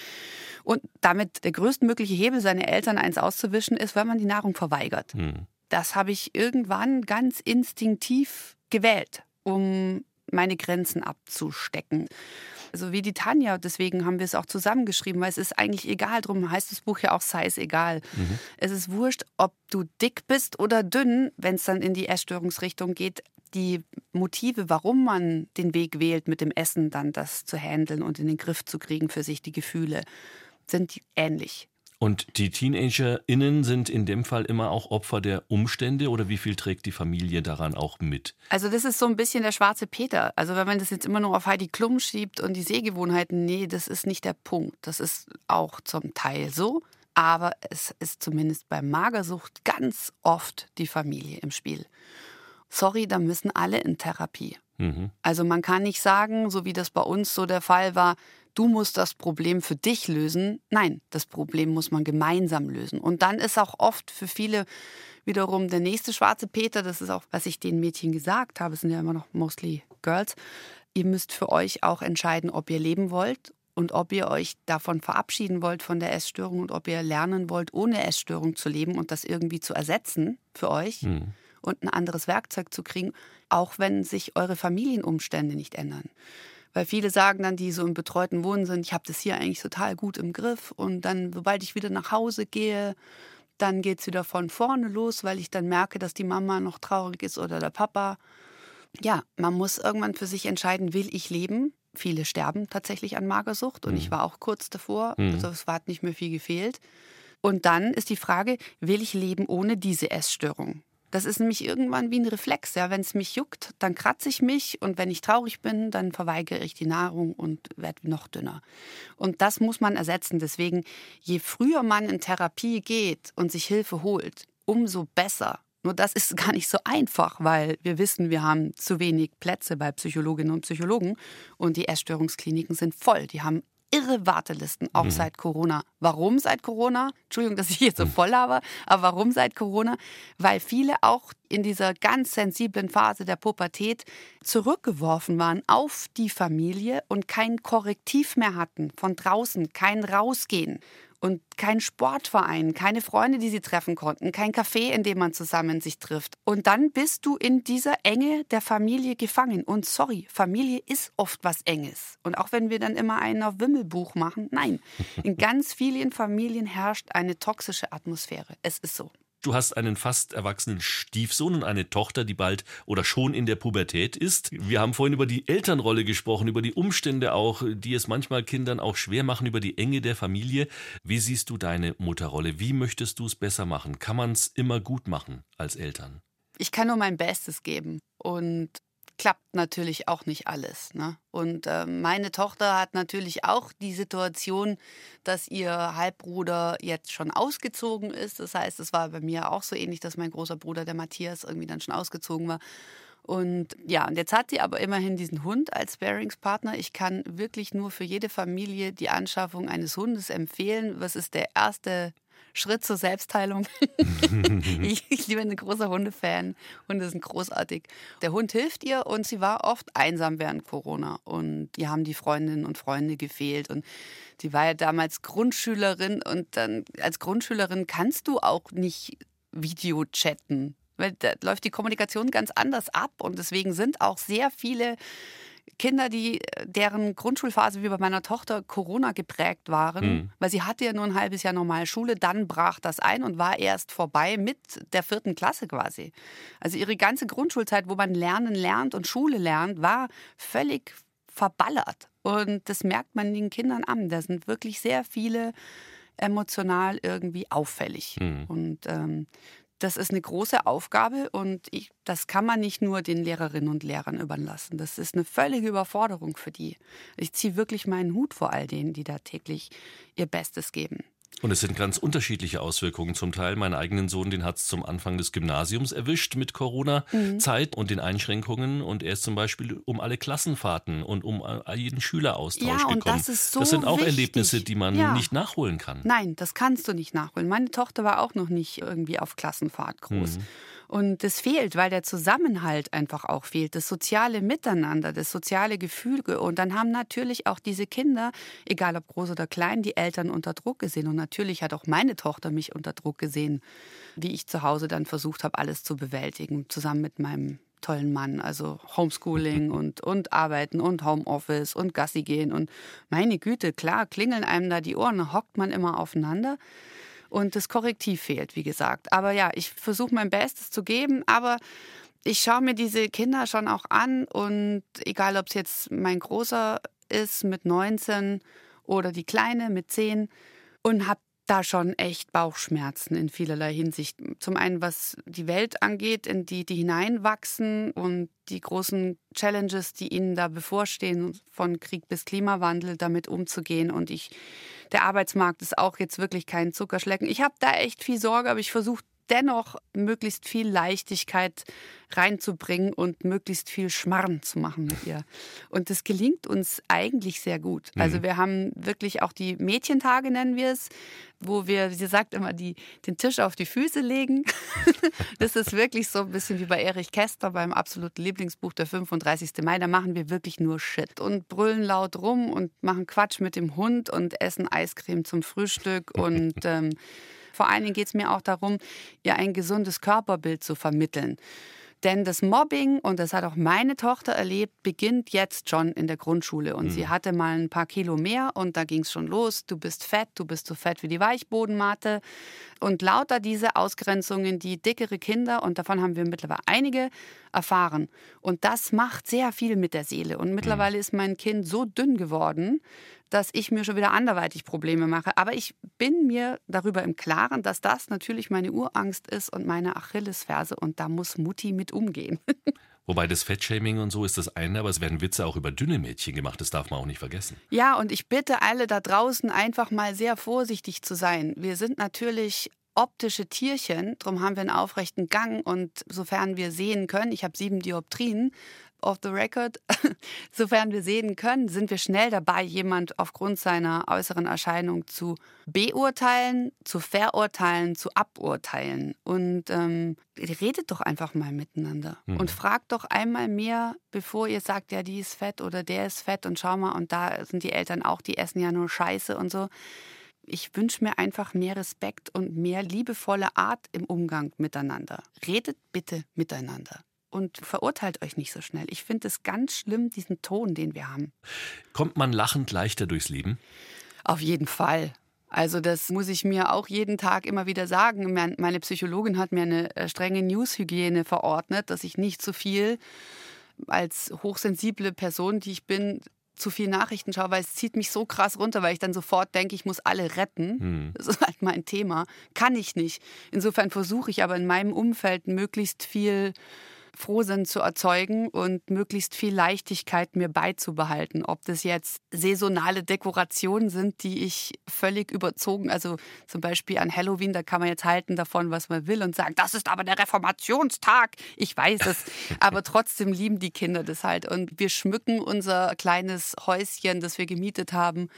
Speaker 4: Und damit der größtmögliche Hebel, seine Eltern eins auszuwischen, ist, wenn man die Nahrung verweigert. Mhm. Das habe ich irgendwann ganz instinktiv gewählt, um meine Grenzen abzustecken. Also wie die Tanja, deswegen haben wir es auch zusammengeschrieben, weil es ist eigentlich egal, darum heißt das Buch ja auch sei es egal. Mhm. Es ist wurscht, ob du dick bist oder dünn, wenn es dann in die Essstörungsrichtung geht. Die Motive, warum man den Weg wählt, mit dem Essen dann das zu handeln und in den Griff zu kriegen für sich, die Gefühle, sind ähnlich.
Speaker 3: Und die TeenagerInnen sind in dem Fall immer auch Opfer der Umstände oder wie viel trägt die Familie daran auch mit?
Speaker 4: Also, das ist so ein bisschen der schwarze Peter. Also, wenn man das jetzt immer nur auf Heidi Klum schiebt und die Sehgewohnheiten, nee, das ist nicht der Punkt. Das ist auch zum Teil so. Aber es ist zumindest bei Magersucht ganz oft die Familie im Spiel. Sorry, da müssen alle in Therapie. Mhm. Also man kann nicht sagen, so wie das bei uns so der Fall war, du musst das Problem für dich lösen. Nein, das Problem muss man gemeinsam lösen. Und dann ist auch oft für viele wiederum der nächste schwarze Peter, das ist auch, was ich den Mädchen gesagt habe, es sind ja immer noch mostly Girls, ihr müsst für euch auch entscheiden, ob ihr leben wollt und ob ihr euch davon verabschieden wollt von der Essstörung und ob ihr lernen wollt, ohne Essstörung zu leben und das irgendwie zu ersetzen für euch mhm. und ein anderes Werkzeug zu kriegen, auch wenn sich eure Familienumstände nicht ändern. Weil viele sagen dann, die so im betreuten Wohnen sind, ich habe das hier eigentlich total gut im Griff und dann, sobald ich wieder nach Hause gehe, dann geht es wieder von vorne los, weil ich dann merke, dass die Mama noch traurig ist oder der Papa. Ja, man muss irgendwann für sich entscheiden, will ich leben? Viele sterben tatsächlich an Magersucht und mhm. ich war auch kurz davor, mhm. also es hat nicht mehr viel gefehlt. Und dann ist die Frage, will ich leben ohne diese Essstörung? Das ist nämlich irgendwann wie ein Reflex. Ja? Wenn es mich juckt, dann kratze ich mich und wenn ich traurig bin, dann verweigere ich die Nahrung und werde noch dünner. Und das muss man ersetzen. Deswegen, je früher man in Therapie geht und sich Hilfe holt, umso besser. Nur das ist gar nicht so einfach, weil wir wissen, wir haben zu wenig Plätze bei Psychologinnen und Psychologen und die Essstörungskliniken sind voll. Die haben irre Wartelisten, auch mhm. seit Corona. Warum seit Corona? Entschuldigung, dass ich hier so mhm. voll habe, aber warum seit Corona? Weil viele auch in dieser ganz sensiblen Phase der Pubertät zurückgeworfen waren auf die Familie und kein Korrektiv mehr hatten von draußen, kein Rausgehen und kein Sportverein, keine Freunde, die sie treffen konnten, kein Café, in dem man zusammen sich trifft. Und dann bist du in dieser Enge der Familie gefangen. Und sorry, Familie ist oft was Enges. Und auch wenn wir dann immer einen auf Wimmelbuch machen, nein, in ganz vielen Familien herrscht eine toxische Atmosphäre. Es ist so.
Speaker 3: Du hast einen fast erwachsenen Stiefsohn und eine Tochter, die bald oder schon in der Pubertät ist. Wir haben vorhin über die Elternrolle gesprochen, über die Umstände auch, die es manchmal Kindern auch schwer machen, über die Enge der Familie. Wie siehst du deine Mutterrolle? Wie möchtest du es besser machen? Kann man es immer gut machen als Eltern?
Speaker 4: Ich kann nur mein Bestes geben. Und klappt natürlich auch nicht alles. Ne? Und äh, meine Tochter hat natürlich auch die Situation, dass ihr Halbbruder jetzt schon ausgezogen ist. Das heißt, es war bei mir auch so ähnlich, dass mein großer Bruder, der Matthias, irgendwie dann schon ausgezogen war. Und ja, und jetzt hat sie aber immerhin diesen Hund als Sparingspartner. Ich kann wirklich nur für jede Familie die Anschaffung eines Hundes empfehlen. Was ist der erste Schritt zur Selbstheilung. ich, ich bin ein großer Hundefan. Hunde sind großartig. Der Hund hilft ihr und sie war oft einsam während Corona. Und ihr haben die Freundinnen und Freunde gefehlt. Und sie war ja damals Grundschülerin. Und dann als Grundschülerin kannst du auch nicht Video chatten. Weil da läuft die Kommunikation ganz anders ab. Und deswegen sind auch sehr viele Kinder, die deren Grundschulphase wie bei meiner Tochter Corona geprägt waren, mhm. weil sie hatte ja nur ein halbes Jahr normale Schule, dann brach das ein und war erst vorbei mit der vierten Klasse quasi. Also ihre ganze Grundschulzeit, wo man Lernen lernt und Schule lernt, war völlig verballert. Und das merkt man den Kindern an. Da sind wirklich sehr viele emotional irgendwie auffällig. Mhm. Und ähm, das ist eine große Aufgabe und ich, das kann man nicht nur den Lehrerinnen und Lehrern überlassen. Das ist eine völlige Überforderung für die. Ich ziehe wirklich meinen Hut vor all denen, die da täglich ihr Bestes geben.
Speaker 3: Und es sind ganz unterschiedliche Auswirkungen. Zum Teil, meinen eigenen Sohn, den hat es zum Anfang des Gymnasiums erwischt mit Corona-Zeit mhm. und den Einschränkungen. Und er ist zum Beispiel um alle Klassenfahrten und um jeden Schüleraustausch ja, gekommen.
Speaker 4: Das, ist so
Speaker 3: das sind auch
Speaker 4: wichtig.
Speaker 3: Erlebnisse, die man ja. nicht nachholen kann.
Speaker 4: Nein, das kannst du nicht nachholen. Meine Tochter war auch noch nicht irgendwie auf Klassenfahrt groß. Mhm. Und das fehlt, weil der Zusammenhalt einfach auch fehlt, das soziale Miteinander, das soziale Gefüge. Und dann haben natürlich auch diese Kinder, egal ob groß oder klein, die Eltern unter Druck gesehen. Und natürlich hat auch meine Tochter mich unter Druck gesehen, wie ich zu Hause dann versucht habe, alles zu bewältigen, zusammen mit meinem tollen Mann. Also Homeschooling und, und Arbeiten und Homeoffice und Gassi gehen. Und meine Güte, klar, klingeln einem da die Ohren, hockt man immer aufeinander. Und das Korrektiv fehlt, wie gesagt. Aber ja, ich versuche mein Bestes zu geben, aber ich schaue mir diese Kinder schon auch an und egal, ob es jetzt mein Großer ist mit 19 oder die Kleine mit 10 und habe da schon echt Bauchschmerzen in vielerlei Hinsicht. Zum einen, was die Welt angeht, in die die hineinwachsen und die großen Challenges, die ihnen da bevorstehen, von Krieg bis Klimawandel, damit umzugehen. Und ich, der Arbeitsmarkt ist auch jetzt wirklich kein Zuckerschlecken. Ich habe da echt viel Sorge, aber ich versuche dennoch möglichst viel Leichtigkeit reinzubringen und möglichst viel Schmarren zu machen mit ihr. Und das gelingt uns eigentlich sehr gut. Mhm. Also wir haben wirklich auch die Mädchentage, nennen wir es, wo wir, sie sagt immer, die, den Tisch auf die Füße legen. das ist wirklich so ein bisschen wie bei Erich Kästner beim absoluten Lieblingsbuch der 35. Mai. Da machen wir wirklich nur Shit und brüllen laut rum und machen Quatsch mit dem Hund und essen Eiscreme zum Frühstück und ähm, vor allen Dingen geht es mir auch darum, ihr ein gesundes Körperbild zu vermitteln. Denn das Mobbing, und das hat auch meine Tochter erlebt, beginnt jetzt schon in der Grundschule. Und mhm. sie hatte mal ein paar Kilo mehr und da ging es schon los. Du bist fett, du bist so fett wie die Weichbodenmatte. Und lauter diese Ausgrenzungen, die dickere Kinder, und davon haben wir mittlerweile einige, erfahren. Und das macht sehr viel mit der Seele. Und mittlerweile mhm. ist mein Kind so dünn geworden, dass ich mir schon wieder anderweitig Probleme mache. Aber ich bin mir darüber im Klaren, dass das natürlich meine Urangst ist und meine Achillesferse und da muss Mutti mit umgehen.
Speaker 3: Wobei das Fettshaming und so ist das eine, aber es werden Witze auch über dünne Mädchen gemacht, das darf man auch nicht vergessen.
Speaker 4: Ja, und ich bitte alle da draußen einfach mal sehr vorsichtig zu sein. Wir sind natürlich optische Tierchen, darum haben wir einen aufrechten Gang und sofern wir sehen können, ich habe sieben Dioptrien, off the record, sofern wir sehen können, sind wir schnell dabei, jemand aufgrund seiner äußeren Erscheinung zu beurteilen, zu verurteilen, zu aburteilen. Und ähm, redet doch einfach mal miteinander mhm. und fragt doch einmal mehr, bevor ihr sagt, ja, die ist fett oder der ist fett und schau mal, und da sind die Eltern auch, die essen ja nur Scheiße und so. Ich wünsche mir einfach mehr Respekt und mehr liebevolle Art im Umgang miteinander. Redet bitte miteinander und verurteilt euch nicht so schnell. Ich finde es ganz schlimm, diesen Ton, den wir haben.
Speaker 3: Kommt man lachend leichter durchs Leben?
Speaker 4: Auf jeden Fall. Also das muss ich mir auch jeden Tag immer wieder sagen. Meine Psychologin hat mir eine äh, strenge Newshygiene verordnet, dass ich nicht zu viel als hochsensible Person, die ich bin, zu viel Nachrichten schaue, weil es zieht mich so krass runter, weil ich dann sofort denke, ich muss alle retten. Hm. Das ist halt mein Thema. Kann ich nicht. Insofern versuche ich aber in meinem Umfeld möglichst viel Frohsinn zu erzeugen und möglichst viel Leichtigkeit mir beizubehalten. Ob das jetzt saisonale Dekorationen sind, die ich völlig überzogen, also zum Beispiel an Halloween, da kann man jetzt halten davon, was man will und sagen, das ist aber der Reformationstag. Ich weiß es. aber trotzdem lieben die Kinder das halt. Und wir schmücken unser kleines Häuschen, das wir gemietet haben,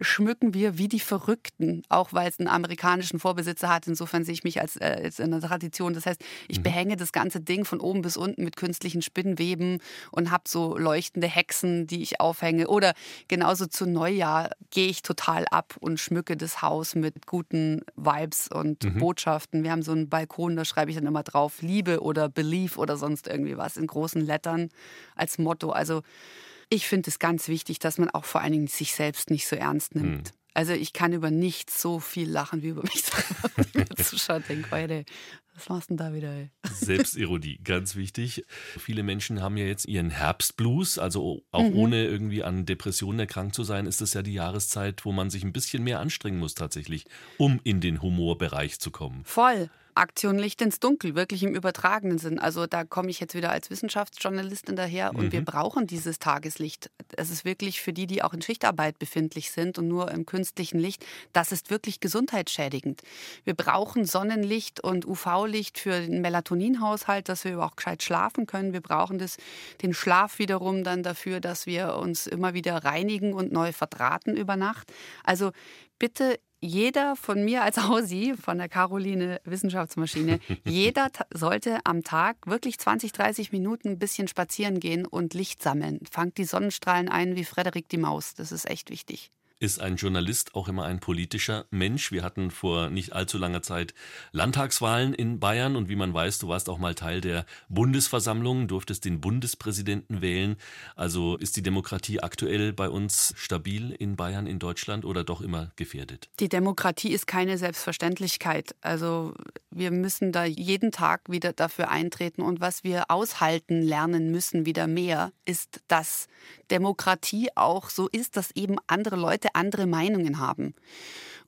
Speaker 4: schmücken wir wie die Verrückten, auch weil es einen amerikanischen Vorbesitzer hat. Insofern sehe ich mich als, äh, als in der Tradition. Das heißt, ich mhm. behänge das ganze Ding von oben bis unten mit künstlichen Spinnweben und habe so leuchtende Hexen, die ich aufhänge. Oder genauso zu Neujahr gehe ich total ab und schmücke das Haus mit guten Vibes und mhm. Botschaften. Wir haben so einen Balkon, da schreibe ich dann immer drauf Liebe oder Belief oder sonst irgendwie was in großen Lettern als Motto. Also ich finde es ganz wichtig, dass man auch vor allen Dingen sich selbst nicht so ernst nimmt. Hm. Also ich kann über nichts so viel lachen wie über mich selber. Wenn ich Zuschauer denke, heute, was machst du denn da wieder? Ey?
Speaker 3: Selbstironie, ganz wichtig. Viele Menschen haben ja jetzt ihren Herbstblues, also auch mhm. ohne irgendwie an Depressionen erkrankt zu sein, ist es ja die Jahreszeit, wo man sich ein bisschen mehr anstrengen muss tatsächlich, um in den Humorbereich zu kommen.
Speaker 4: Voll. Aktion Licht ins Dunkel, wirklich im übertragenen Sinn. Also da komme ich jetzt wieder als Wissenschaftsjournalistin daher und mhm. wir brauchen dieses Tageslicht. Es ist wirklich für die, die auch in Schichtarbeit befindlich sind und nur im künstlichen Licht, das ist wirklich gesundheitsschädigend. Wir brauchen Sonnenlicht und UV-Licht für den Melatoninhaushalt, dass wir auch gescheit schlafen können. Wir brauchen das, den Schlaf wiederum dann dafür, dass wir uns immer wieder reinigen und neu verdrahten über Nacht. Also bitte jeder von mir als Hausi, von der Caroline Wissenschaftsmaschine, jeder sollte am Tag wirklich 20, 30 Minuten ein bisschen spazieren gehen und Licht sammeln. Fangt die Sonnenstrahlen ein wie Frederik die Maus. Das ist echt wichtig.
Speaker 3: Ist ein Journalist auch immer ein politischer Mensch. Wir hatten vor nicht allzu langer Zeit Landtagswahlen in Bayern und wie man weiß, du warst auch mal Teil der Bundesversammlung, durftest den Bundespräsidenten wählen. Also ist die Demokratie aktuell bei uns stabil in Bayern, in Deutschland oder doch immer gefährdet?
Speaker 4: Die Demokratie ist keine Selbstverständlichkeit. Also wir müssen da jeden Tag wieder dafür eintreten und was wir aushalten lernen müssen wieder mehr ist, dass Demokratie auch so ist, dass eben andere Leute andere Meinungen haben.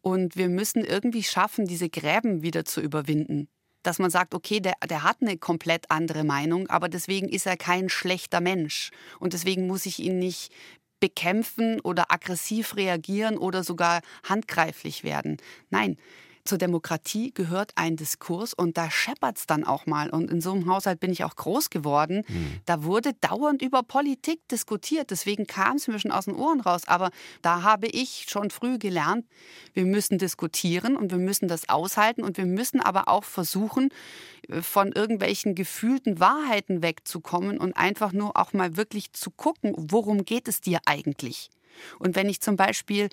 Speaker 4: Und wir müssen irgendwie schaffen, diese Gräben wieder zu überwinden. Dass man sagt, okay, der, der hat eine komplett andere Meinung, aber deswegen ist er kein schlechter Mensch. Und deswegen muss ich ihn nicht bekämpfen oder aggressiv reagieren oder sogar handgreiflich werden. Nein, zur Demokratie gehört ein Diskurs und da scheppert es dann auch mal. Und in so einem Haushalt bin ich auch groß geworden. Mhm. Da wurde dauernd über Politik diskutiert. Deswegen kam es mir schon aus den Ohren raus. Aber da habe ich schon früh gelernt, wir müssen diskutieren und wir müssen das aushalten und wir müssen aber auch versuchen, äh, von irgendwelchen gefühlten Wahrheiten wegzukommen und einfach nur auch mal wirklich zu gucken, worum geht es dir eigentlich? Und wenn ich zum Beispiel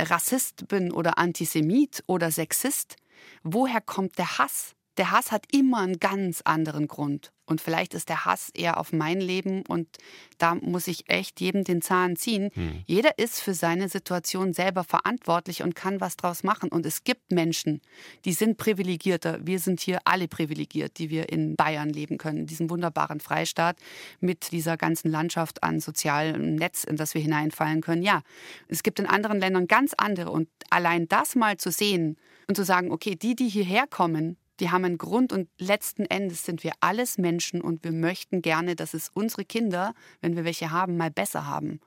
Speaker 4: Rassist bin oder Antisemit oder Sexist, woher kommt der Hass? Der Hass hat immer einen ganz anderen Grund. Und vielleicht ist der Hass eher auf mein Leben und da muss ich echt jedem den Zahn ziehen. Hm. Jeder ist für seine Situation selber verantwortlich und kann was draus machen. Und es gibt Menschen, die sind privilegierter. Wir sind hier alle privilegiert, die wir in Bayern leben können, in diesem wunderbaren Freistaat mit dieser ganzen Landschaft an sozialem Netz, in das wir hineinfallen können. Ja, es gibt in anderen Ländern ganz andere. Und allein das mal zu sehen und zu sagen, okay, die, die hierher kommen, die haben einen Grund und letzten Endes sind wir alles Menschen und wir möchten gerne, dass es unsere Kinder, wenn wir welche haben, mal besser haben.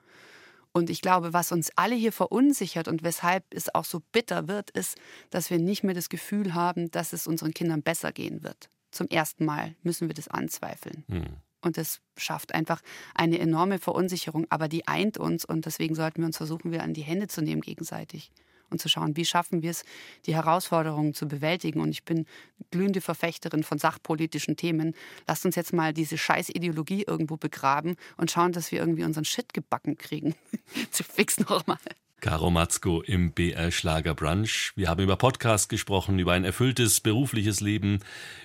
Speaker 4: Und ich glaube, was uns alle hier verunsichert und weshalb es auch so bitter wird, ist, dass wir nicht mehr das Gefühl haben, dass es unseren Kindern besser gehen wird. Zum ersten Mal müssen wir das anzweifeln. Hm. Und das schafft einfach eine enorme Verunsicherung, aber die eint uns und deswegen sollten wir uns versuchen, wieder an die Hände zu nehmen gegenseitig und zu schauen, wie schaffen wir es, die Herausforderungen zu bewältigen. Und ich bin glühende Verfechterin von sachpolitischen Themen. Lasst uns jetzt mal diese scheiß Ideologie irgendwo begraben und schauen, dass wir irgendwie unseren Shit gebacken kriegen. zu fix nochmal.
Speaker 3: Caro Matzko im BR Schlager Brunch. Wir haben über Podcast gesprochen, über ein erfülltes berufliches Leben,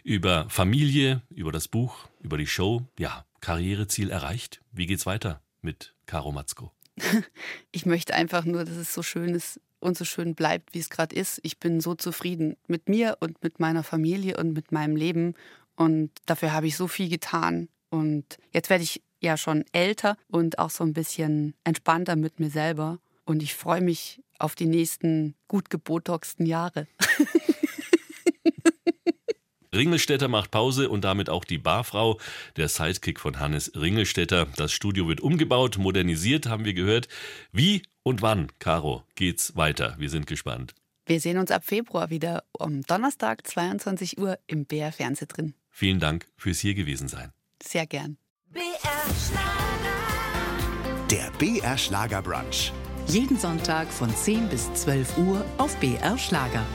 Speaker 3: über Familie, über das Buch, über die Show. Ja, Karriereziel erreicht. Wie geht's weiter mit Caro Matzko?
Speaker 4: Ich möchte einfach nur, dass es so schön ist, und so schön bleibt, wie es gerade ist. Ich bin so zufrieden mit mir und mit meiner Familie und mit meinem Leben. Und dafür habe ich so viel getan. Und jetzt werde ich ja schon älter und auch so ein bisschen entspannter mit mir selber. Und ich freue mich auf die nächsten gut gebotoxten Jahre.
Speaker 3: Ringelstädter macht Pause und damit auch die Barfrau, der Sidekick von Hannes Ringelstädter. Das Studio wird umgebaut, modernisiert, haben wir gehört. Wie und wann, Caro, geht's weiter? Wir sind gespannt.
Speaker 4: Wir sehen uns ab Februar wieder um Donnerstag, 22 Uhr im BR Fernseh drin.
Speaker 3: Vielen Dank fürs hier gewesen sein.
Speaker 4: Sehr gern. BR
Speaker 1: Schlager. Der BR Schlager Brunch.
Speaker 2: Jeden Sonntag von 10 bis 12 Uhr auf BR Schlager.